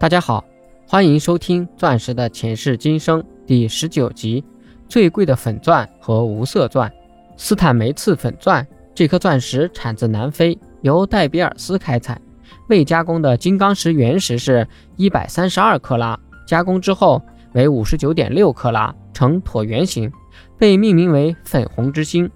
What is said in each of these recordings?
大家好，欢迎收听《钻石的前世今生》第十九集：最贵的粉钻和无色钻。斯坦梅茨粉钻，这颗钻石产自南非，由戴比尔斯开采。未加工的金刚石原石是一百三十二克拉，加工之后为五十九点六克拉，呈椭圆形，被命名为“粉红之星”。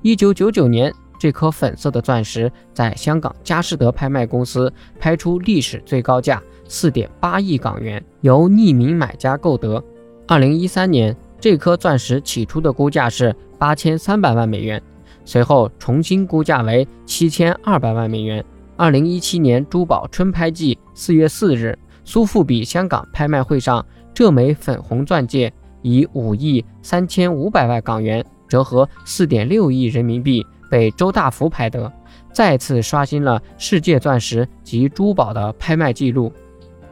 一九九九年。这颗粉色的钻石在香港佳士得拍卖公司拍出历史最高价四点八亿港元，由匿名买家购得。二零一三年，这颗钻石起初的估价是八千三百万美元，随后重新估价为七千二百万美元。二零一七年珠宝春拍季四月四日，苏富比香港拍卖会上，这枚粉红钻戒以五亿三千五百万港元，折合四点六亿人民币。被周大福拍得，再次刷新了世界钻石及珠宝的拍卖记录。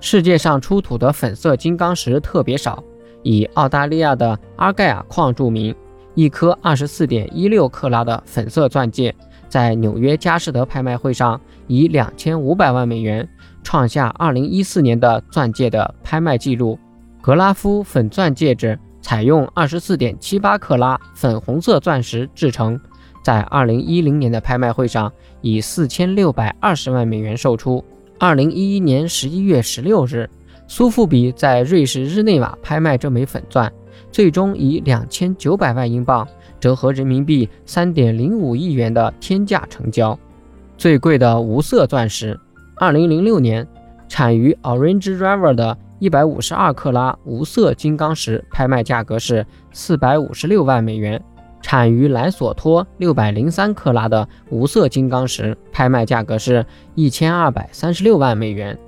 世界上出土的粉色金刚石特别少，以澳大利亚的阿盖亚矿著名。一颗二十四点一六克拉的粉色钻戒，在纽约佳士得拍卖会上以两千五百万美元创下二零一四年的钻戒的拍卖记录。格拉夫粉钻戒指采用二十四点七八克拉粉红色钻石制成。在二零一零年的拍卖会上，以四千六百二十万美元售出。二零一一年十一月十六日，苏富比在瑞士日内瓦拍卖这枚粉钻，最终以两千九百万英镑（折合人民币三点零五亿元）的天价成交。最贵的无色钻石，二零零六年产于 Orange River 的一百五十二克拉无色金刚石，拍卖价格是四百五十六万美元。产于兰索托六百零三克拉的无色金刚石，拍卖价格是一千二百三十六万美元。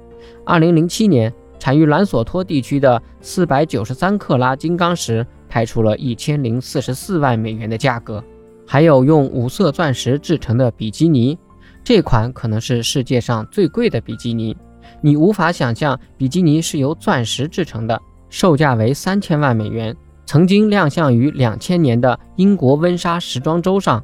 二零零七年，产于兰索托地区的四百九十三克拉金刚石，拍出了一千零四十四万美元的价格。还有用无色钻石制成的比基尼，这款可能是世界上最贵的比基尼。你无法想象比基尼是由钻石制成的，售价为三千万美元。曾经亮相于两千年的英国温莎时装周上，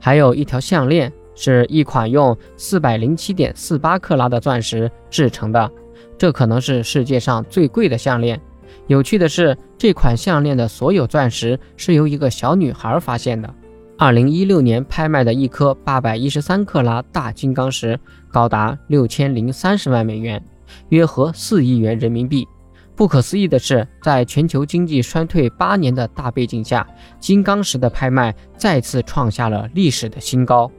还有一条项链，是一款用四百零七点四八克拉的钻石制成的，这可能是世界上最贵的项链。有趣的是，这款项链的所有钻石是由一个小女孩发现的。二零一六年拍卖的一颗八百一十三克拉大金刚石，高达六千零三十万美元，约合四亿元人民币。不可思议的是，在全球经济衰退八年的大背景下，金刚石的拍卖再次创下了历史的新高。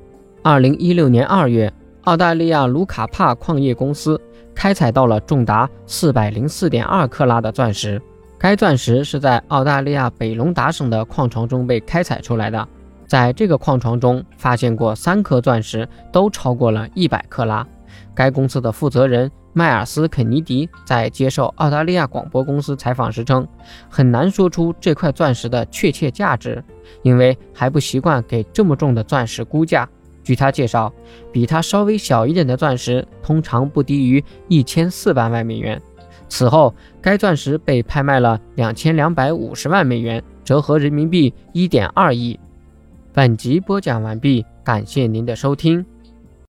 二零一六年二月，澳大利亚卢卡帕矿业公司开采到了重达四百零四点二克拉的钻石。该钻石是在澳大利亚北龙达省的矿床中被开采出来的。在这个矿床中，发现过三颗钻石，都超过了一百克拉。该公司的负责人。迈尔斯·肯尼迪在接受澳大利亚广播公司采访时称：“很难说出这块钻石的确切价值，因为还不习惯给这么重的钻石估价。”据他介绍，比它稍微小一点的钻石通常不低于一千四百万美元。此后，该钻石被拍卖了两千两百五十万美元，折合人民币一点二亿。本集播讲完毕，感谢您的收听。